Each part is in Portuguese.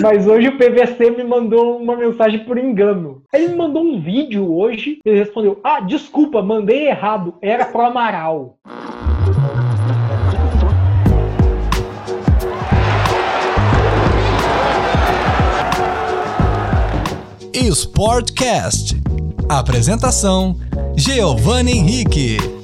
Mas hoje o PVC me mandou uma mensagem por engano. Ele me mandou um vídeo hoje. Ele respondeu: Ah, desculpa, mandei errado. Era pro Amaral. Sportcast. Apresentação: Giovanni Henrique.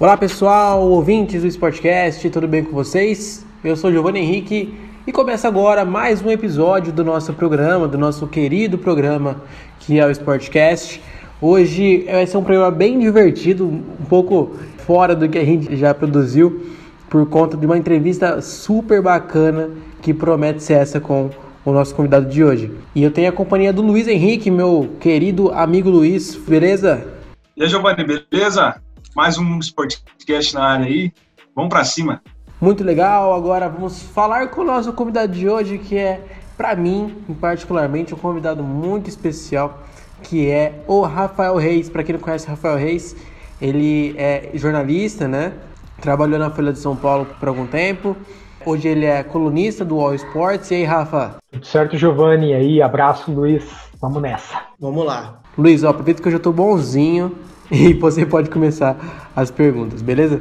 Olá pessoal, ouvintes do Sportcast, tudo bem com vocês? Eu sou Giovanni Henrique e começa agora mais um episódio do nosso programa, do nosso querido programa que é o Sportcast. Hoje vai ser um programa bem divertido, um pouco fora do que a gente já produziu por conta de uma entrevista super bacana que promete ser essa com o nosso convidado de hoje. E eu tenho a companhia do Luiz Henrique, meu querido amigo Luiz, beleza? E aí, Giovanni, beleza? Mais um podcast na área aí. Vamos para cima. Muito legal. Agora vamos falar com o nosso convidado de hoje, que é, para mim, particularmente, um convidado muito especial, que é o Rafael Reis. Para quem não conhece Rafael Reis, ele é jornalista, né? Trabalhou na Folha de São Paulo por algum tempo. Hoje ele é colunista do All Sports. E aí, Rafa? Tudo certo, Giovanni? E aí, abraço, Luiz. Vamos nessa. Vamos lá. Luiz, ó, aproveita que eu já tô bonzinho e você pode começar as perguntas, beleza?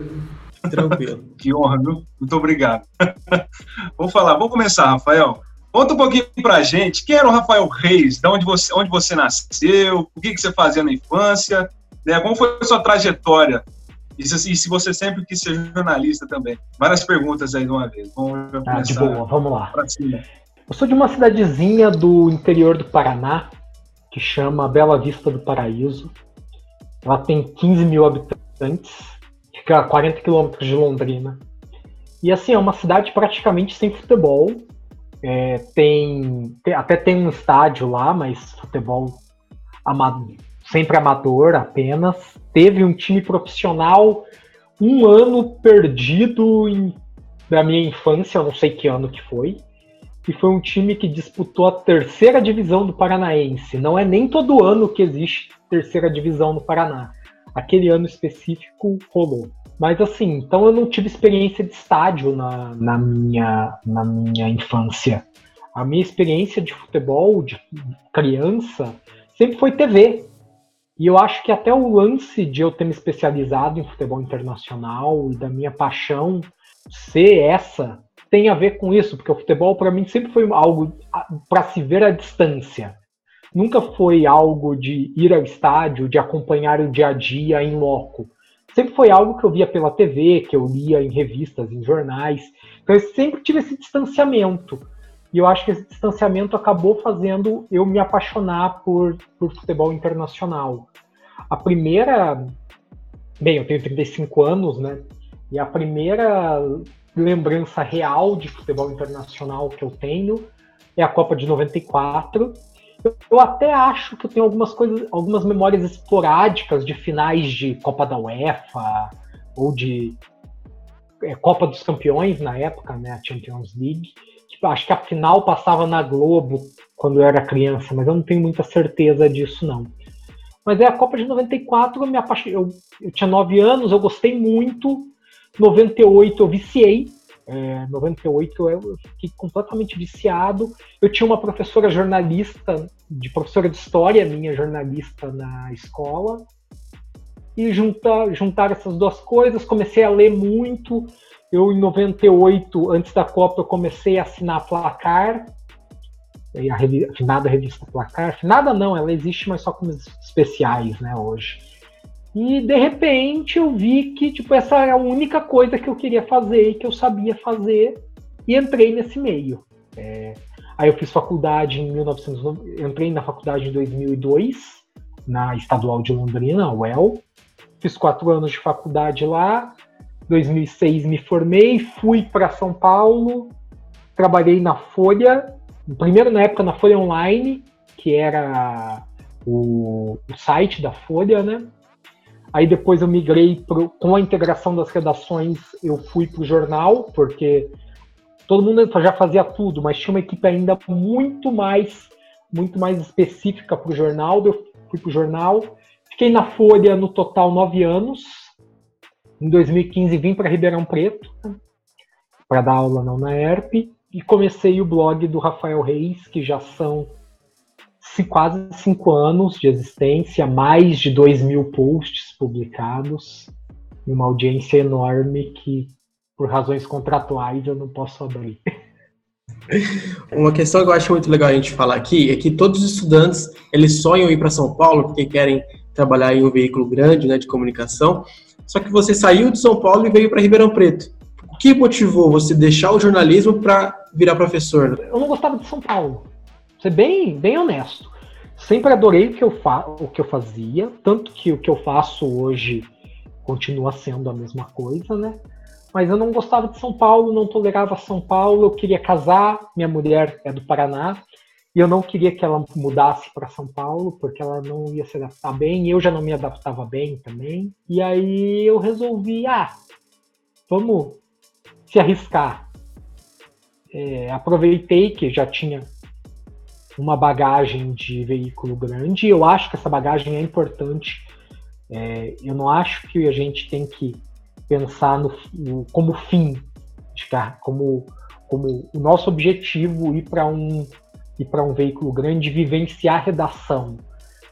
Tranquilo. que honra, viu? Muito obrigado. vamos falar, vamos começar, Rafael. Conta um pouquinho pra gente, quem era o Rafael Reis? De onde você, onde você nasceu? O que, que você fazia na infância? Né? Como foi a sua trajetória e se, e se você sempre quis ser jornalista também? Várias perguntas aí de uma vez. Vamos ah, de boa, vamos lá. Eu sou de uma cidadezinha do interior do Paraná, que chama Bela Vista do Paraíso. Ela tem 15 mil habitantes, fica a 40 quilômetros de Londrina. E assim, é uma cidade praticamente sem futebol. É, tem, até tem um estádio lá, mas futebol sempre amador apenas. Teve um time profissional um ano perdido em, da minha infância, eu não sei que ano que foi. E foi um time que disputou a terceira divisão do Paranaense. Não é nem todo ano que existe terceira divisão no Paraná. Aquele ano específico rolou. Mas assim, então eu não tive experiência de estádio na, na, minha, na minha infância. A minha experiência de futebol, de criança, sempre foi TV. E eu acho que até o lance de eu ter me especializado em futebol internacional e da minha paixão ser essa tem a ver com isso, porque o futebol para mim sempre foi algo para se ver à distância. Nunca foi algo de ir ao estádio, de acompanhar o dia a dia em loco. Sempre foi algo que eu via pela TV, que eu lia em revistas, em jornais. Então eu sempre tive esse distanciamento. E eu acho que esse distanciamento acabou fazendo eu me apaixonar por, por futebol internacional. A primeira. Bem, eu tenho 35 anos, né? E a primeira lembrança real de futebol internacional que eu tenho é a Copa de 94. Eu, até acho que eu tenho algumas coisas, algumas memórias esporádicas de finais de Copa da UEFA ou de é, Copa dos Campeões na época, né, a Champions League. Tipo, acho que a final passava na Globo quando eu era criança, mas eu não tenho muita certeza disso, não. Mas é a Copa de 94, eu me apaixonei. Eu, eu tinha 9 anos, eu gostei muito. 98 eu viciei. É, 98 eu, fiquei completamente viciado. Eu tinha uma professora jornalista, de professora de história, minha jornalista na escola. E junta, juntar essas duas coisas, comecei a ler muito. Eu, em 98, antes da Copa, eu comecei a assinar Placar, a, revi a finada revista Placar. Finada não, ela existe, mas só com especiais, né, hoje. E, de repente, eu vi que, tipo, essa era a única coisa que eu queria fazer e que eu sabia fazer, e entrei nesse meio. É, aí eu fiz faculdade em 1990, entrei na faculdade em 2002, na Estadual de Londrina, UEL. Fiz quatro anos de faculdade lá, 2006 me formei, fui para São Paulo, trabalhei na Folha, primeiro na época na Folha Online, que era o, o site da Folha, né? Aí depois eu migrei pro, com a integração das redações, eu fui para o jornal, porque todo mundo já fazia tudo, mas tinha uma equipe ainda muito mais muito mais específica para o jornal. Eu fui para o jornal, fiquei na Folha no total nove anos, Em 2015 vim para Ribeirão Preto para dar aula na UNAERP e comecei o blog do Rafael Reis, que já são quase cinco anos de existência, mais de dois mil posts publicados, e uma audiência enorme que, por razões contratuais, eu não posso abrir. Uma questão que eu acho muito legal a gente falar aqui é que todos os estudantes eles sonham ir para São Paulo porque querem trabalhar em um veículo grande, né, de comunicação. Só que você saiu de São Paulo e veio para Ribeirão Preto. O que motivou você deixar o jornalismo para virar professor? Eu não gostava de São Paulo. Ser bem, bem honesto. Sempre adorei o que, eu fa o que eu fazia, tanto que o que eu faço hoje continua sendo a mesma coisa, né? Mas eu não gostava de São Paulo, não tolerava São Paulo, eu queria casar, minha mulher é do Paraná, e eu não queria que ela mudasse para São Paulo, porque ela não ia se adaptar bem, eu já não me adaptava bem também. E aí eu resolvi, ah, vamos se arriscar. É, aproveitei que já tinha uma bagagem de veículo grande, eu acho que essa bagagem é importante. É, eu não acho que a gente tem que pensar no, no como fim, como, como o nosso objetivo ir para um ir para um veículo grande, vivenciar redação.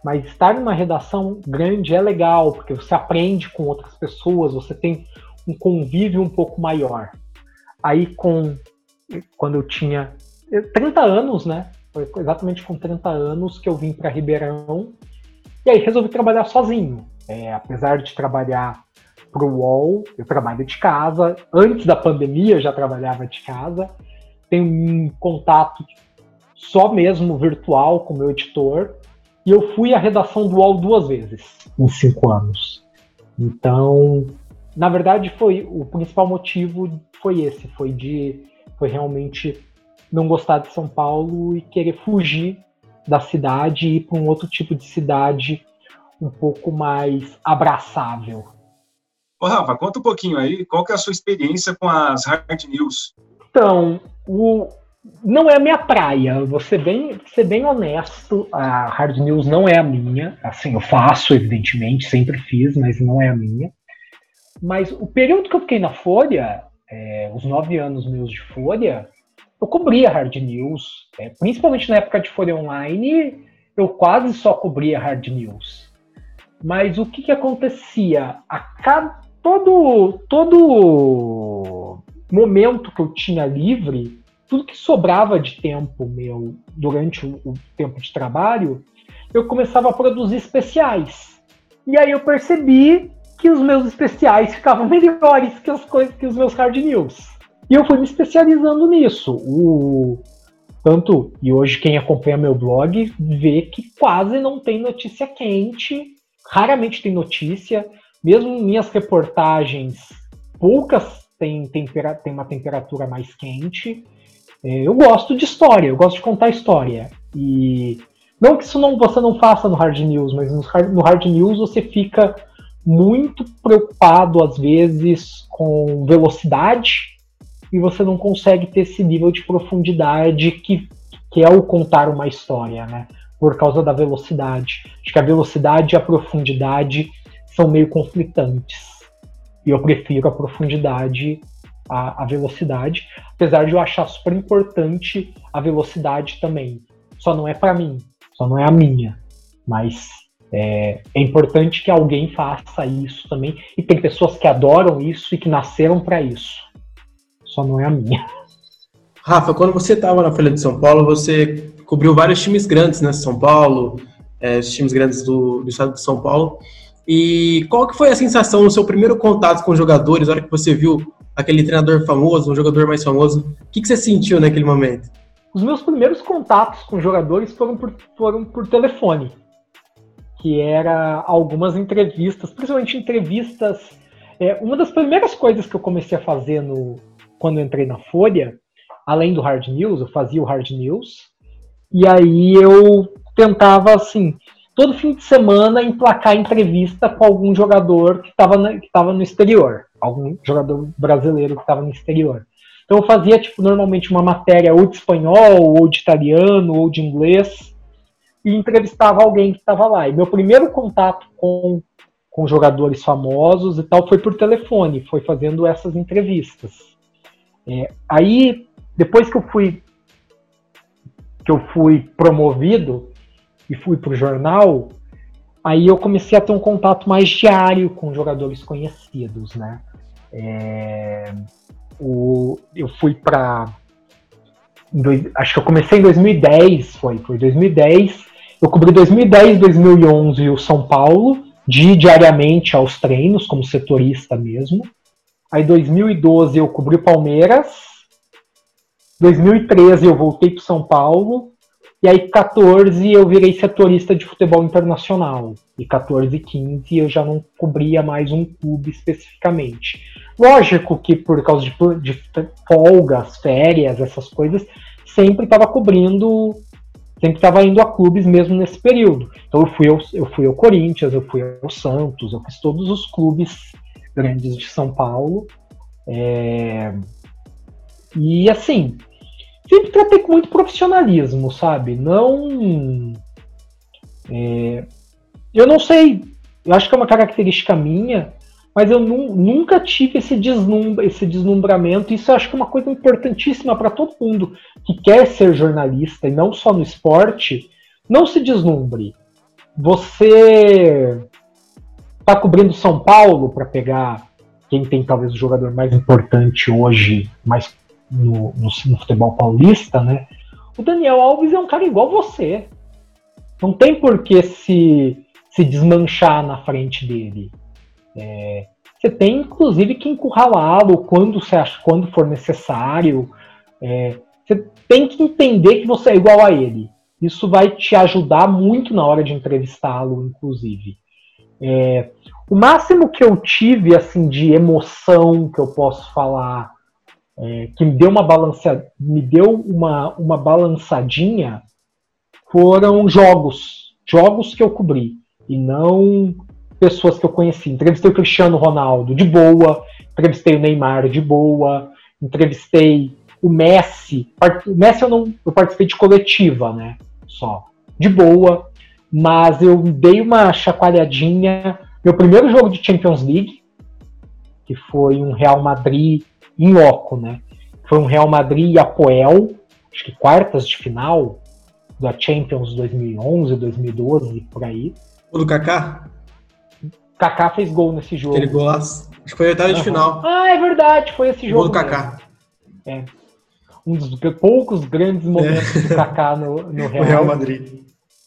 Mas estar numa redação grande é legal, porque você aprende com outras pessoas, você tem um convívio um pouco maior. Aí, com quando eu tinha 30 anos, né? Foi exatamente com 30 anos que eu vim para Ribeirão. E aí resolvi trabalhar sozinho. É, apesar de trabalhar para o UOL, eu trabalho de casa. Antes da pandemia já trabalhava de casa. Tenho um contato só mesmo virtual com meu editor. E eu fui à redação do UOL duas vezes em cinco anos. Então, na verdade, foi o principal motivo foi esse, foi de foi realmente não gostar de São Paulo e querer fugir da cidade e ir para um outro tipo de cidade um pouco mais abraçável. Ô, Rafa, conta um pouquinho aí, qual que é a sua experiência com as hard news? Então, o, não é a minha praia, vou ser bem, ser bem honesto, a hard news não é a minha, assim, eu faço, evidentemente, sempre fiz, mas não é a minha. Mas o período que eu fiquei na Folha, é, os nove anos meus de Folha, eu cobria hard news, é, principalmente na época de Folha Online, eu quase só cobria hard news. Mas o que, que acontecia? A cada, todo, todo momento que eu tinha livre, tudo que sobrava de tempo meu durante o, o tempo de trabalho, eu começava a produzir especiais. E aí eu percebi que os meus especiais ficavam melhores que as coisas que os meus hard news. E eu fui me especializando nisso. O tanto e hoje quem acompanha meu blog vê que quase não tem notícia quente, raramente tem notícia, mesmo minhas reportagens poucas têm, tempera, têm uma temperatura mais quente. É, eu gosto de história, eu gosto de contar história. E não que isso não, você não faça no hard news, mas no hard, no hard news você fica muito preocupado às vezes com velocidade e você não consegue ter esse nível de profundidade que, que é o contar uma história, né? Por causa da velocidade. Acho que a velocidade e a profundidade são meio conflitantes. E eu prefiro a profundidade à, à velocidade, apesar de eu achar super importante a velocidade também. Só não é para mim, só não é a minha. Mas é, é, importante que alguém faça isso também. E tem pessoas que adoram isso e que nasceram para isso só não é a minha. Rafa, quando você estava na Folha de São Paulo, você cobriu vários times grandes, né? São Paulo, é, os times grandes do, do, estado de São Paulo. E qual que foi a sensação no seu primeiro contato com os jogadores, na hora que você viu aquele treinador famoso, um jogador mais famoso? O que, que você sentiu naquele momento? Os meus primeiros contatos com jogadores foram por, foram por telefone, que era algumas entrevistas, principalmente entrevistas. É, uma das primeiras coisas que eu comecei a fazer no, quando entrei na Folha, além do hard news, eu fazia o hard news, e aí eu tentava, assim, todo fim de semana emplacar entrevista com algum jogador que estava no exterior, algum jogador brasileiro que estava no exterior. Então eu fazia, tipo, normalmente uma matéria ou de espanhol, ou de italiano, ou de inglês, e entrevistava alguém que estava lá. E meu primeiro contato com, com jogadores famosos e tal, foi por telefone, foi fazendo essas entrevistas. É, aí, depois que eu fui que eu fui promovido e fui para o jornal, aí eu comecei a ter um contato mais diário com jogadores conhecidos, né? É, o, eu fui para acho que eu comecei em 2010, foi, foi 2010. Eu cobri 2010, 2011 o São Paulo, de diariamente aos treinos, como setorista mesmo. Aí 2012 eu cobri Palmeiras. 2013 eu voltei para São Paulo. E aí 14 eu virei setorista de futebol internacional. E 14 e 15 eu já não cobria mais um clube especificamente. Lógico que por causa de, de folgas, férias, essas coisas, sempre estava cobrindo, sempre estava indo a clubes mesmo nesse período. Então eu fui, ao, eu fui ao Corinthians, eu fui ao Santos, eu fiz todos os clubes grandes de São Paulo. É... E assim, sempre tratei com muito profissionalismo, sabe? Não. É... Eu não sei, eu acho que é uma característica minha mas eu nunca tive esse, deslum esse deslumbramento. Isso eu acho que é uma coisa importantíssima para todo mundo que quer ser jornalista e não só no esporte. Não se deslumbre. Você está cobrindo São Paulo para pegar quem tem talvez o jogador mais importante hoje, mais no, no, no futebol paulista, né? O Daniel Alves é um cara igual você. Não tem por que se, se desmanchar na frente dele. É, você tem, inclusive, que encurralá-lo quando, você acha, quando for necessário. É, você tem que entender que você é igual a ele. Isso vai te ajudar muito na hora de entrevistá-lo, inclusive. É, o máximo que eu tive assim de emoção que eu posso falar, é, que me deu uma balança, me deu uma, uma balançadinha, foram jogos, jogos que eu cobri e não pessoas que eu conheci. Entrevistei o Cristiano Ronaldo de boa, entrevistei o Neymar de boa, entrevistei o Messi. O Messi eu não eu participei de coletiva, né? Só. De boa. Mas eu dei uma chacoalhadinha. Meu primeiro jogo de Champions League, que foi um Real Madrid em loco, né? Foi um Real Madrid e Apoel, acho que quartas de final da Champions 2011, 2012, por aí. O do Kaká? Kaká fez gol nesse jogo. Aquele golaço. Acho que foi a oitava uhum. de final. Ah, é verdade, foi esse jogo. Gol do Kaká. É. Um dos poucos grandes momentos é. do Kaká no, no Real, Real Madrid.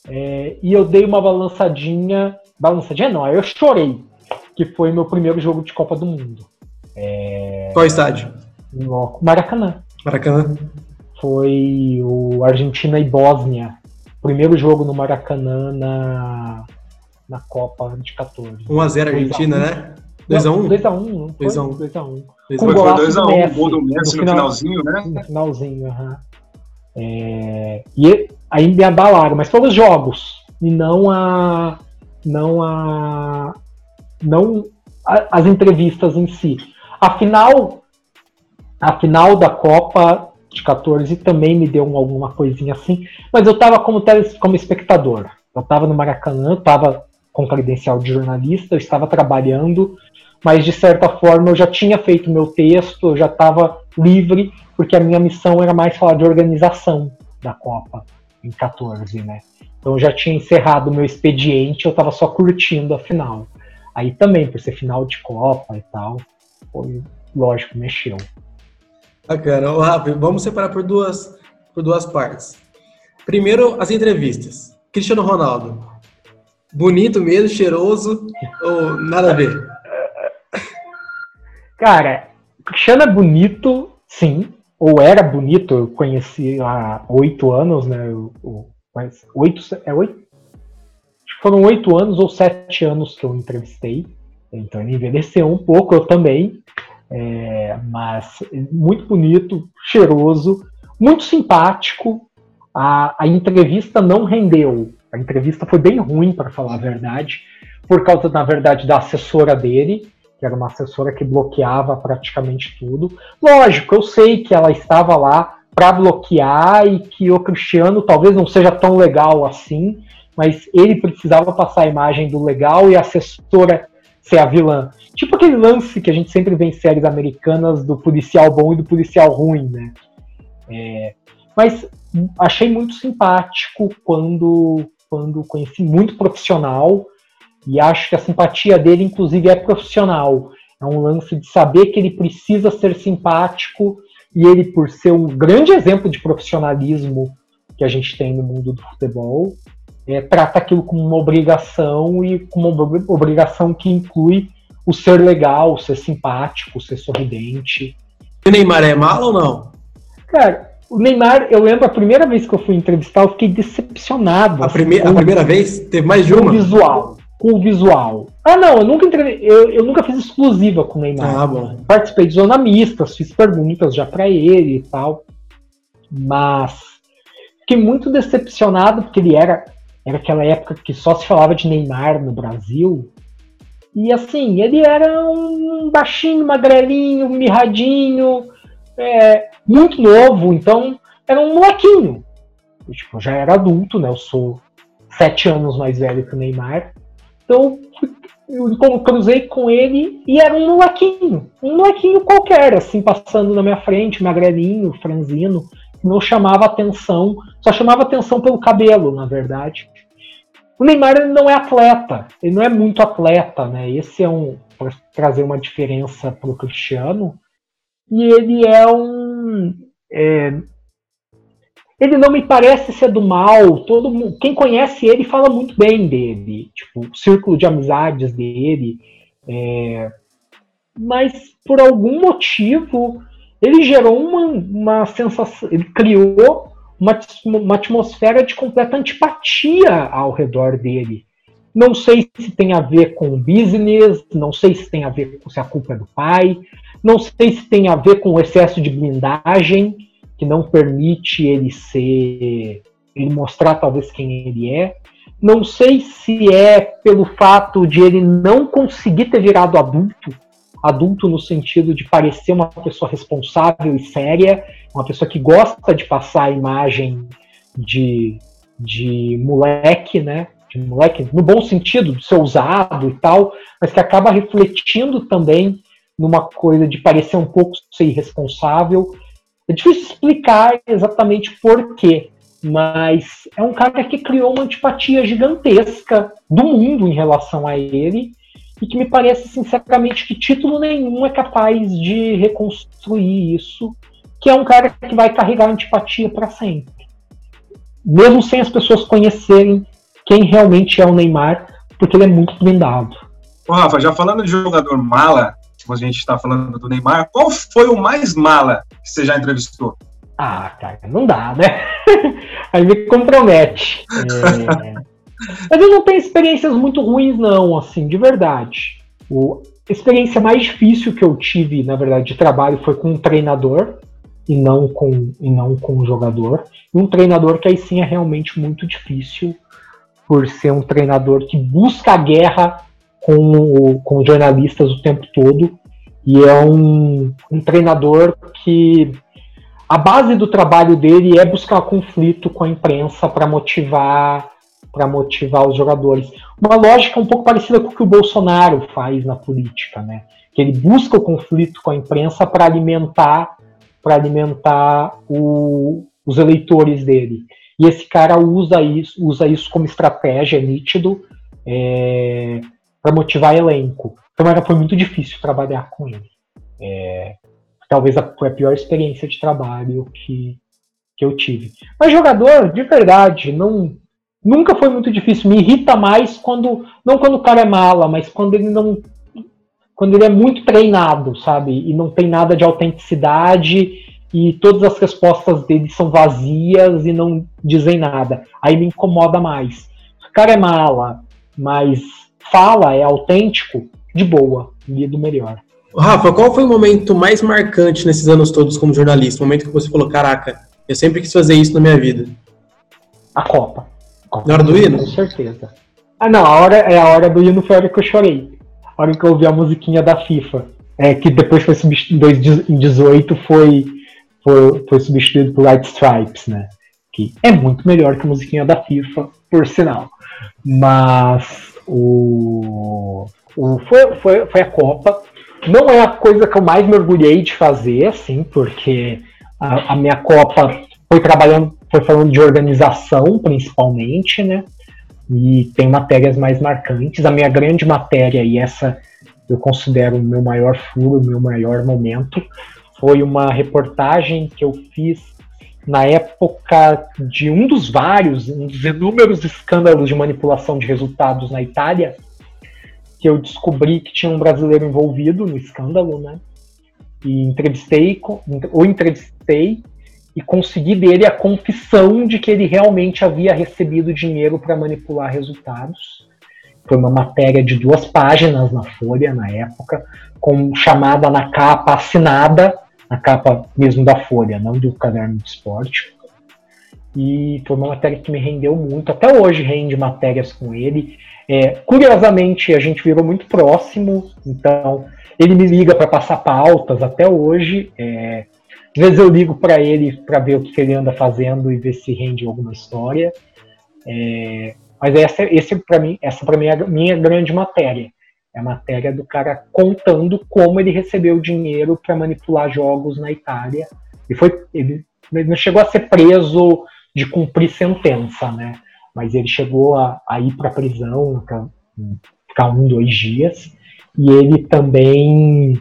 É, e eu dei uma balançadinha. Balançadinha não, eu chorei. Que foi meu primeiro jogo de Copa do Mundo. É, Qual estádio? No Maracanã. Maracanã. Foi o Argentina e Bósnia. Primeiro jogo no Maracanã na na Copa de 14. 1x0 Argentina, né? 2x1? 2x1. 2x1. 2x1. Foi 2x1, o gol do Messi no, no finalzinho, né? No finalzinho, aham. É, e aí me abalaram, mas foram os jogos e não a não a não a, as entrevistas em si. A final a final da Copa de 14 também me deu alguma coisinha assim, mas eu tava como como espectador. Eu tava no Maracanã, tava com credencial de jornalista, eu estava trabalhando, mas de certa forma eu já tinha feito meu texto, eu já estava livre, porque a minha missão era mais falar de organização da Copa em 14, né? Então eu já tinha encerrado o meu expediente, eu estava só curtindo a final. Aí também, por ser final de Copa e tal, foi, lógico, mexeu. Bacana. Ô, Rafa, vamos separar por duas, por duas partes. Primeiro, as entrevistas. Cristiano Ronaldo, bonito mesmo, cheiroso, ou nada a ver? Cara, Cristiano é bonito, sim. Ou era bonito, eu conheci há oito anos, né? oito, é oito? Foram oito anos ou sete anos que eu entrevistei. Então ele envelheceu um pouco, eu também. É, mas muito bonito, cheiroso, muito simpático. A, a entrevista não rendeu a entrevista foi bem ruim, para falar a verdade, por causa, na verdade, da assessora dele, que era uma assessora que bloqueava praticamente tudo. Lógico, eu sei que ela estava lá para bloquear e que o Cristiano talvez não seja tão legal assim, mas ele precisava passar a imagem do legal e a assessora ser a vilã. Tipo aquele lance que a gente sempre vê em séries americanas do policial bom e do policial ruim, né? É, mas achei muito simpático quando, quando conheci, muito profissional, e acho que a simpatia dele, inclusive, é profissional. É um lance de saber que ele precisa ser simpático, e ele, por ser um grande exemplo de profissionalismo que a gente tem no mundo do futebol, é, trata aquilo como uma obrigação e como uma obrigação que inclui o ser legal, o ser simpático, o ser sorridente. O Neymar é malo ou não? Cara, o Neymar, eu lembro a primeira vez que eu fui entrevistar, eu fiquei decepcionado. A, assim, prime a primeira vez? Teve mais de uma? Visual. Com o visual. Ah, não, eu nunca entrev... eu, eu nunca fiz exclusiva com o Neymar. Ah, bom. Participei de zona mista, fiz perguntas já para ele e tal. Mas fiquei muito decepcionado porque ele era era aquela época que só se falava de Neymar no Brasil. E assim, ele era um baixinho, magrelinho, mirradinho, é, muito novo, então era um molequinho. Eu, tipo, eu já era adulto, né? Eu sou sete anos mais velho que o Neymar. Então eu cruzei com ele e era um molequinho, um molequinho qualquer, assim, passando na minha frente, magrelinho, franzino não chamava atenção, só chamava atenção pelo cabelo, na verdade. O Neymar não é atleta, ele não é muito atleta, né? Esse é um para trazer uma diferença para o Cristiano. E ele é um, é, ele não me parece ser do mal. Todo mundo, quem conhece ele fala muito bem dele, tipo o círculo de amizades dele. É, mas por algum motivo ele gerou uma, uma sensação, ele criou uma, uma atmosfera de completa antipatia ao redor dele. Não sei se tem a ver com o business, não sei se tem a ver com se a culpa é do pai, não sei se tem a ver com o excesso de blindagem que não permite ele ser, ele mostrar talvez quem ele é. Não sei se é pelo fato de ele não conseguir ter virado adulto adulto no sentido de parecer uma pessoa responsável e séria, uma pessoa que gosta de passar a imagem de, de moleque, né? De moleque, no bom sentido, de ser ousado e tal, mas que acaba refletindo também numa coisa de parecer um pouco ser irresponsável. É difícil explicar exatamente por quê, mas é um cara que criou uma antipatia gigantesca do mundo em relação a ele e que me parece, sinceramente, que título nenhum é capaz de reconstruir isso, que é um cara que vai carregar antipatia para sempre. Mesmo sem as pessoas conhecerem quem realmente é o Neymar, porque ele é muito blindado. Rafa, já falando de jogador mala, a gente está falando do Neymar, qual foi o mais mala que você já entrevistou? Ah, cara, não dá, né? Aí me compromete. É... Mas eu não tenho experiências muito ruins, não, assim, de verdade. O, a experiência mais difícil que eu tive, na verdade, de trabalho foi com um treinador e não com, e não com um jogador. E um treinador que aí sim é realmente muito difícil, por ser um treinador que busca a guerra com, com jornalistas o tempo todo. E é um, um treinador que a base do trabalho dele é buscar conflito com a imprensa para motivar para motivar os jogadores. Uma lógica um pouco parecida com o que o Bolsonaro faz na política, né? Que ele busca o conflito com a imprensa para alimentar para alimentar o, os eleitores dele. E esse cara usa isso, usa isso como estratégia, é nítido, é, para motivar elenco. Então era, foi muito difícil trabalhar com ele. É, talvez a, foi a pior experiência de trabalho que, que eu tive. Mas jogador, de verdade, não nunca foi muito difícil. Me irrita mais quando. Não quando o cara é mala, mas quando ele não. Quando ele é muito treinado, sabe? E não tem nada de autenticidade e todas as respostas dele são vazias e não dizem nada. Aí me incomoda mais. Se o cara é mala, mas fala, é autêntico, de boa, lido melhor. Rafa, qual foi o momento mais marcante nesses anos todos como jornalista? O momento que você falou, caraca, eu sempre quis fazer isso na minha vida. A Copa. Na hora do hino? Com certeza. Ah, não, a hora, é a hora do hino foi a hora que eu chorei. A hora que eu ouvi a musiquinha da FIFA. É, que depois foi substituído, em 2018 foi, foi, foi substituído por White Stripes, né? Que é muito melhor que a musiquinha da FIFA, por sinal. Mas o. O, foi, foi, foi a Copa. Não é a coisa que eu mais mergulhei de fazer, assim, porque a, a minha Copa foi trabalhando, foi falando de organização, principalmente, né? E tem matérias mais marcantes. A minha grande matéria, e essa eu considero o meu maior furo, o meu maior momento, foi uma reportagem que eu fiz na época de um dos vários, um dos inúmeros escândalos de manipulação de resultados na Itália, que eu descobri que tinha um brasileiro envolvido no escândalo, né? E entrevistei, o entrevistei e consegui dele a confissão de que ele realmente havia recebido dinheiro para manipular resultados. Foi uma matéria de duas páginas na Folha na época, com chamada na capa assinada na capa mesmo da Folha, não do caderno de esporte. E foi uma matéria que me rendeu muito. Até hoje rende matérias com ele. É, curiosamente, a gente virou muito próximo, então ele me liga para passar pautas até hoje. É, às vezes eu ligo para ele para ver o que ele anda fazendo e ver se rende alguma história. É, mas essa, esse para mim, essa para mim é a minha grande matéria. É a matéria do cara contando como ele recebeu dinheiro para manipular jogos na Itália. E foi, ele, ele, não chegou a ser preso de cumprir sentença, né? Mas ele chegou a, a ir para a prisão, ficar um, dois dias. E ele também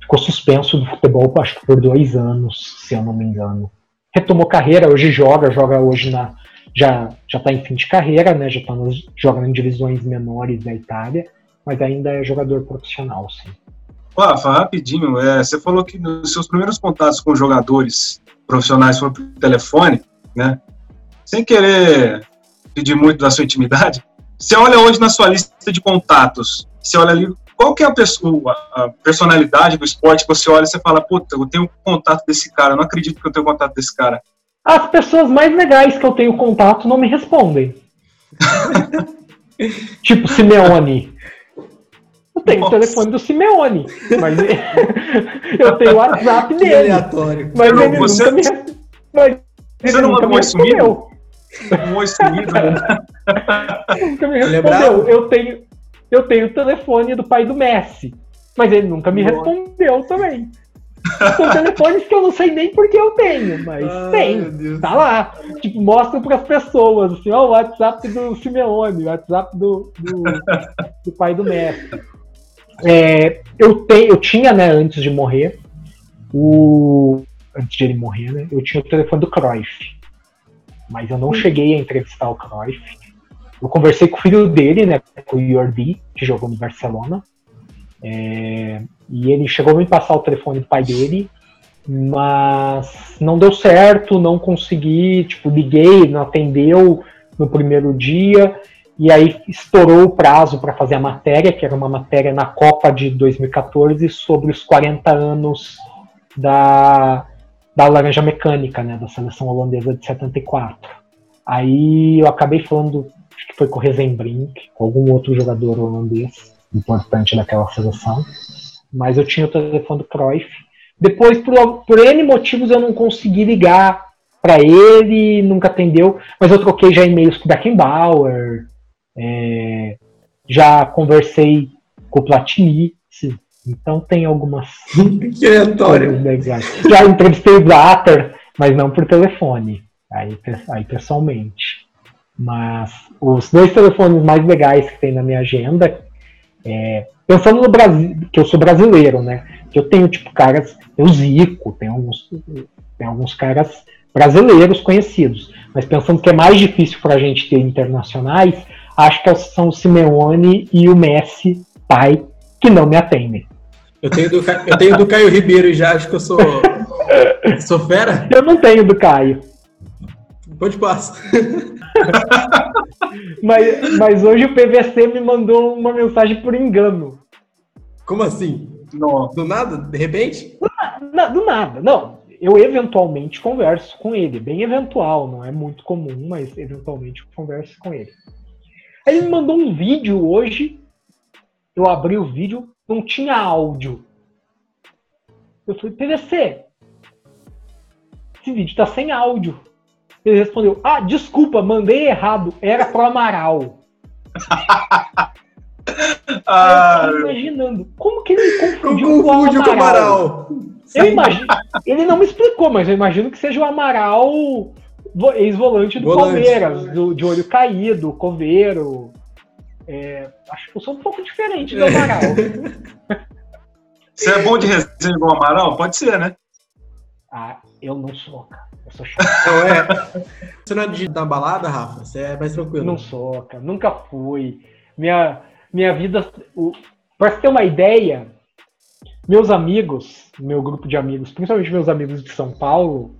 ficou suspenso do futebol, acho que por dois anos, se eu não me engano. Retomou carreira, hoje joga, joga hoje na. Já já está em fim de carreira, né? Já está jogando em divisões menores da Itália mas ainda é jogador profissional, sim. Rafa, rapidinho, é, você falou que nos seus primeiros contatos com jogadores profissionais foram por telefone, né? Sem querer pedir muito da sua intimidade, você olha hoje na sua lista de contatos, você olha ali, qual que é a, pessoa, a personalidade do esporte que você olha e você fala, puta, eu tenho contato desse cara, eu não acredito que eu tenho contato desse cara. As pessoas mais legais que eu tenho contato não me respondem. tipo Simeone. Eu tenho Nossa. o telefone do Simeone, mas eu tenho o WhatsApp dele. aleatório. Mas não, ele você... nunca me, mas você ele não nunca me respondeu. Um oi sumido. Né? nunca me respondeu. Eu tenho, eu tenho o telefone do pai do Messi, mas ele nunca me Nossa. respondeu também. São telefones que eu não sei nem porque eu tenho, mas Ai, tem. Tá lá. Tipo, mostro para as pessoas, assim, ó, o WhatsApp do Simeone, o WhatsApp do, do, do pai do Messi. É, eu, te, eu tinha, né, antes de morrer, o. Antes de ele morrer, né? Eu tinha o telefone do Cruyff. Mas eu não cheguei a entrevistar o Cruyff. Eu conversei com o filho dele, né? Com o Jordi, que jogou no Barcelona. É, e ele chegou a me passar o telefone do pai dele, mas não deu certo, não consegui, tipo, liguei, não atendeu no primeiro dia. E aí estourou o prazo para fazer a matéria, que era uma matéria na Copa de 2014 sobre os 40 anos da, da Laranja Mecânica, né, da seleção holandesa de 74. Aí eu acabei falando, acho que foi com o Rezenbrink, com algum outro jogador holandês importante daquela seleção, mas eu tinha o telefone do Cruyff. Depois, por, por N motivos, eu não consegui ligar para ele, nunca atendeu, mas eu troquei já e-mails com o Beckenbauer, é, já conversei com o Platini, então tem algumas. que aleatório. Já entrevistei o Blatter, mas não por telefone, aí, aí pessoalmente. Mas os dois telefones mais legais que tem na minha agenda, é, pensando no Brasil, que eu sou brasileiro, né? Que eu tenho tipo caras, eu Zico, tem alguns, tem alguns caras brasileiros conhecidos. Mas pensando que é mais difícil para a gente ter internacionais, acho que são o Simeone e o Messi, pai, que não me atendem. Eu tenho do, eu tenho do Caio Ribeiro já, acho que eu sou. sou fera? Eu não tenho do Caio. Pode passar. mas, mas hoje o PVC me mandou uma mensagem por engano. Como assim? Não. Do nada? De repente? Do, do nada, não. Eu eventualmente converso com ele, bem eventual, não é muito comum, mas eventualmente converso com ele. Aí ele me mandou um vídeo hoje. Eu abri o vídeo, não tinha áudio. Eu falei, PVC, esse vídeo tá sem áudio. Ele respondeu, ah, desculpa, mandei errado, era pro Amaral. Ah, eu imaginando, como que ele confundiu com o Amaral? Com o Amaral. Eu imagino, ele não me explicou, mas eu imagino que seja o Amaral ex-volante do Volante. Palmeiras, do, de olho caído, coveiro. É, acho que eu sou um pouco diferente do Amaral. Você é bom de resenha igual Amaral? Pode ser, né? Ah, eu não sou, cara. Eu sou chato. Não é. Você não é de dar balada, Rafa? Você é mais tranquilo. Não sou, cara. Nunca fui. Minha, minha vida. O... Pra você ter uma ideia, meus amigos, meu grupo de amigos, principalmente meus amigos de São Paulo,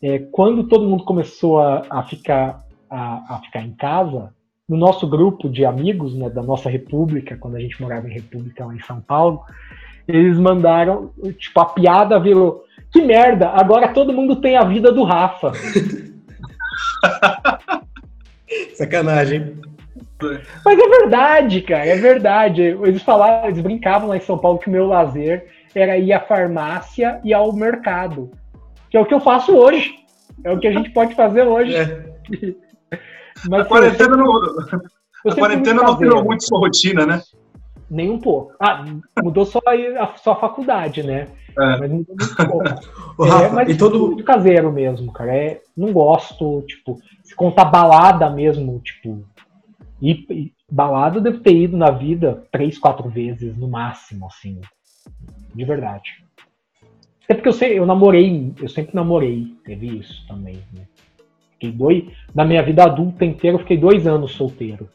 é, quando todo mundo começou a, a ficar, a, a, ficar em casa, no nosso grupo de amigos, né, da nossa república, quando a gente morava em república lá em São Paulo, eles mandaram, tipo, a piada virou, que merda, agora todo mundo tem a vida do Rafa. Sacanagem. Mas é verdade, cara, é verdade. Eles falaram, eles brincavam lá em São Paulo que o meu lazer era ir à farmácia e ao mercado. Que é o que eu faço hoje. É o que a gente pode fazer hoje. É. Mas, a quarentena, não, a quarentena não virou muito sua rotina, né? Nem um pouco. Ah, mudou só a, só a faculdade, né? É. Mas mudou muito pouco. é, Rafa, mas e todo muito caseiro mesmo, cara. É, não gosto, tipo, se contar balada mesmo, tipo, e, e balada eu devo ter ido na vida três, quatro vezes no máximo, assim. De verdade. Até porque eu, sei, eu namorei, eu sempre namorei, teve isso também, né? Fiquei dois, na minha vida adulta inteira, eu fiquei dois anos solteiro.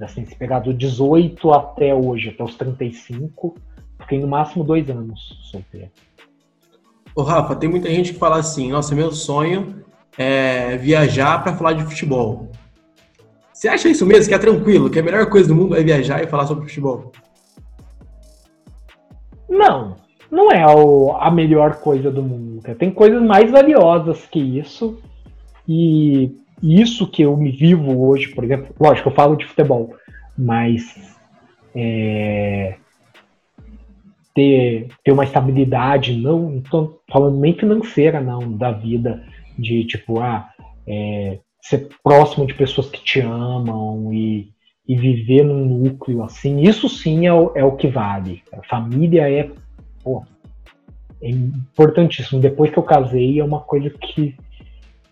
Assim, se pegar do 18 até hoje, até os 35, fiquei no máximo dois anos solteiro. Ô Rafa, tem muita gente que fala assim, nossa, meu sonho é viajar para falar de futebol. Você acha isso mesmo? Que é tranquilo? Que a melhor coisa do mundo é viajar e falar sobre futebol? Não, não é a melhor coisa do mundo. Tem coisas mais valiosas que isso. E isso que eu me vivo hoje, por exemplo, lógico, eu falo de futebol, mas é, ter, ter uma estabilidade, não estou falando nem financeira, não, da vida, de tipo, ah, é, ser próximo de pessoas que te amam e, e viver num núcleo assim, isso sim é o, é o que vale. A família é, pô, é importantíssimo. Depois que eu casei, é uma coisa que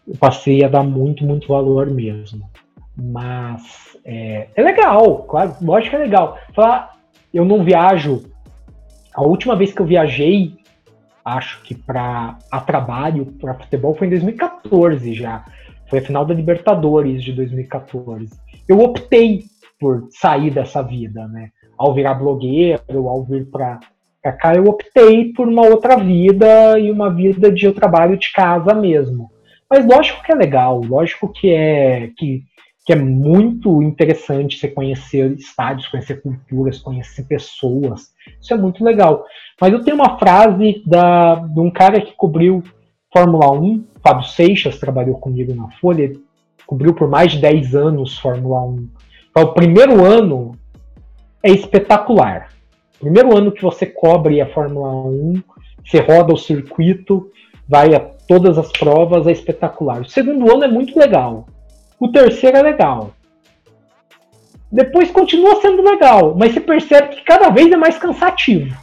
eu passei a dar muito, muito valor mesmo. Mas é, é legal, claro, lógico que é legal. Falar, eu não viajo. A última vez que eu viajei, acho que para a trabalho, para futebol, foi em 2014 já. Foi a final da Libertadores de 2014. Eu optei por sair dessa vida, né? Ao virar blogueiro, ao vir para cá, eu optei por uma outra vida e uma vida de eu trabalho de casa mesmo. Mas lógico que é legal, lógico que é que, que é muito interessante você conhecer estádios, conhecer culturas, conhecer pessoas. Isso é muito legal. Mas eu tenho uma frase da, de um cara que cobriu Fórmula 1, Fábio Seixas trabalhou comigo na Folha, cobriu por mais de 10 anos Fórmula 1. Então, o primeiro ano é espetacular. Primeiro ano que você cobre a Fórmula 1, você roda o circuito, vai a todas as provas, é espetacular. O segundo ano é muito legal. O terceiro é legal. Depois continua sendo legal, mas você percebe que cada vez é mais cansativo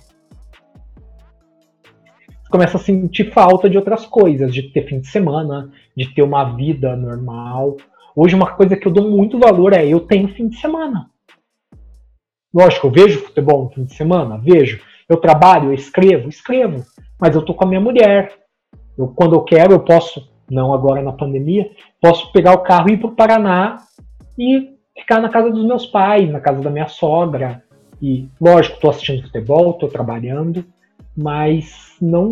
começa a sentir falta de outras coisas, de ter fim de semana, de ter uma vida normal. Hoje, uma coisa que eu dou muito valor é eu tenho fim de semana. Lógico, eu vejo futebol no fim de semana, vejo. Eu trabalho, eu escrevo, escrevo. Mas eu tô com a minha mulher. Eu, quando eu quero, eu posso, não agora na pandemia, posso pegar o carro e ir pro Paraná e ficar na casa dos meus pais, na casa da minha sogra. E, lógico, tô assistindo futebol, tô trabalhando, mas não.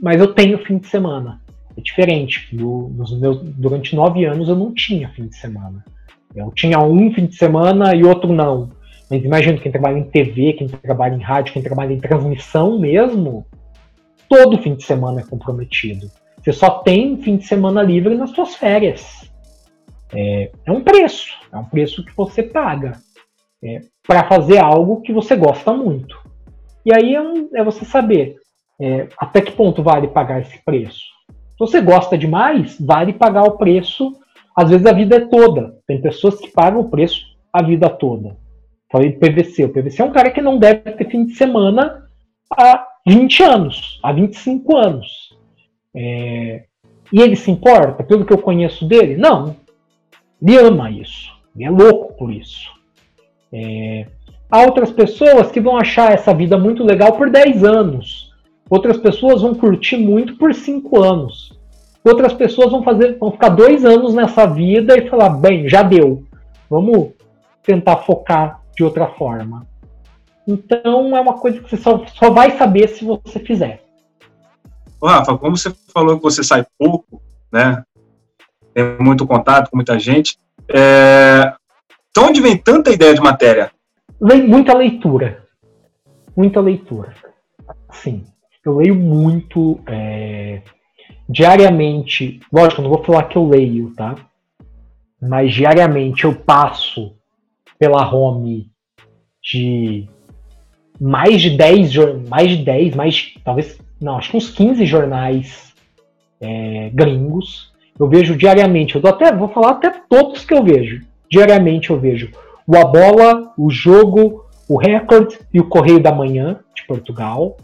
Mas eu tenho fim de semana. É diferente. Nos meus, durante nove anos eu não tinha fim de semana. Eu tinha um fim de semana e outro não. Mas imagina quem trabalha em TV, quem trabalha em rádio, quem trabalha em transmissão mesmo, todo fim de semana é comprometido. Você só tem fim de semana livre nas suas férias. É, é um preço, é um preço que você paga é, para fazer algo que você gosta muito. E aí é, um, é você saber é, até que ponto vale pagar esse preço. Se você gosta demais, vale pagar o preço, às vezes a vida é toda. Tem pessoas que pagam o preço a vida toda. Falei do PVC. O PVC é um cara que não deve ter fim de semana há 20 anos, há 25 anos. É... E ele se importa, pelo que eu conheço dele? Não. Ele ama isso. Ele é louco por isso. É... Há outras pessoas que vão achar essa vida muito legal por 10 anos. Outras pessoas vão curtir muito por 5 anos. Outras pessoas vão fazer, vão ficar dois anos nessa vida e falar, bem, já deu. Vamos tentar focar de outra forma. Então é uma coisa que você só, só vai saber se você fizer. Ô, Rafa, como você falou que você sai pouco, né? Tem muito contato com muita gente. É... De onde vem tanta ideia de matéria? Vem muita leitura. Muita leitura. Sim. Eu leio muito. É... Diariamente. Lógico, não vou falar que eu leio, tá? Mas diariamente eu passo pela home de mais de 10, mais de 10, mais talvez, não, acho que uns 15 jornais é, gringos. Eu vejo diariamente, eu até, vou falar até todos que eu vejo. Diariamente eu vejo o A Bola, o Jogo, o Record e o Correio da Manhã de Portugal.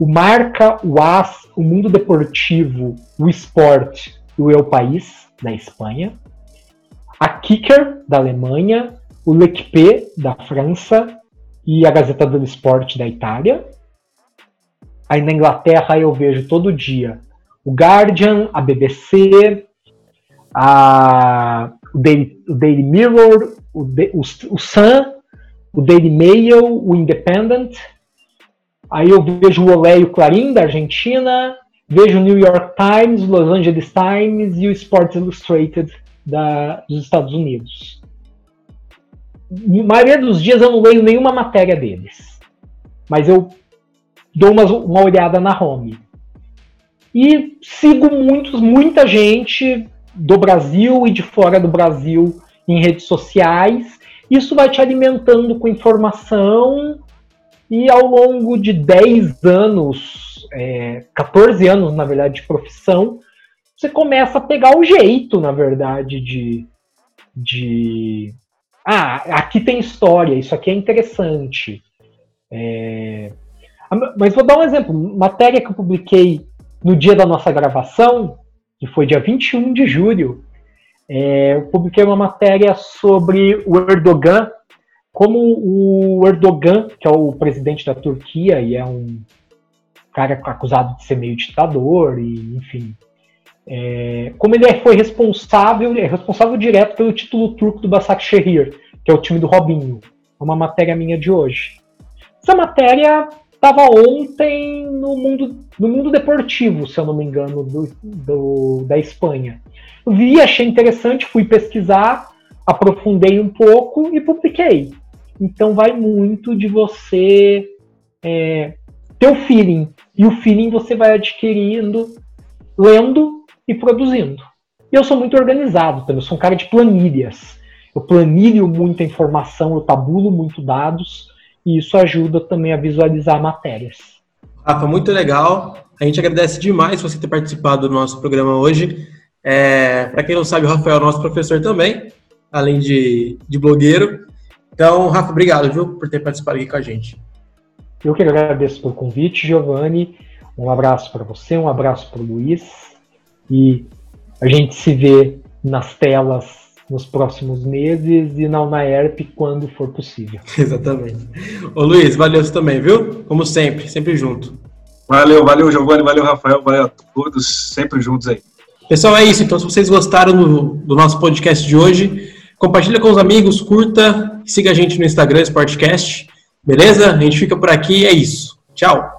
O Marca, o As, o Mundo Deportivo, o Esporte e o Eu País da Espanha. A Kicker da Alemanha, o L'Equipe da França e a Gazeta do Esporte da Itália. Aí na Inglaterra eu vejo todo dia o Guardian, a BBC, a, o, Daily, o Daily Mirror, o, o, o Sun, o Daily Mail, o Independent. Aí eu vejo o Olé e o Clarim da Argentina, vejo o New York Times, o Los Angeles Times e o Sports Illustrated da, dos Estados Unidos maioria dos dias eu não leio nenhuma matéria deles. Mas eu dou uma, uma olhada na home. E sigo muitos, muita gente do Brasil e de fora do Brasil em redes sociais. Isso vai te alimentando com informação e ao longo de 10 anos, é, 14 anos, na verdade, de profissão, você começa a pegar o jeito, na verdade, de, de ah, aqui tem história, isso aqui é interessante. É... Mas vou dar um exemplo. Matéria que eu publiquei no dia da nossa gravação, que foi dia 21 de julho, é, eu publiquei uma matéria sobre o Erdogan, como o Erdogan, que é o presidente da Turquia e é um cara acusado de ser meio ditador, e enfim, é, como ele é, foi responsável, é responsável direto pelo título turco do Başakşehir, que é o time do Robinho. É uma matéria minha de hoje. Essa matéria estava ontem no mundo, no mundo deportivo, se eu não me engano, do, do, da Espanha. Vi, achei interessante, fui pesquisar, aprofundei um pouco e publiquei. Então vai muito de você é, ter o feeling. E o feeling você vai adquirindo lendo e produzindo. E eu sou muito organizado também, eu sou um cara de planilhas. Eu planilho muita informação, eu tabulo muito dados, e isso ajuda também a visualizar matérias. Rafa, muito legal. A gente agradece demais você ter participado do nosso programa hoje. É, Para quem não sabe, o Rafael é nosso professor também, além de, de blogueiro. Então, Rafa, obrigado, viu, por ter participado aqui com a gente. Eu que agradeço pelo convite, Giovanni. Um abraço para você, um abraço para o Luiz e a gente se vê nas telas nos próximos meses e na UNAERP quando for possível. Exatamente. Ô Luiz, valeu você também, viu? Como sempre, sempre junto. Valeu, valeu Giovanni, valeu Rafael, valeu a todos, sempre juntos aí. Pessoal, é isso. Então, se vocês gostaram do, do nosso podcast de hoje, compartilha com os amigos, curta, siga a gente no Instagram, Sportcast. Beleza? A gente fica por aqui, é isso. Tchau!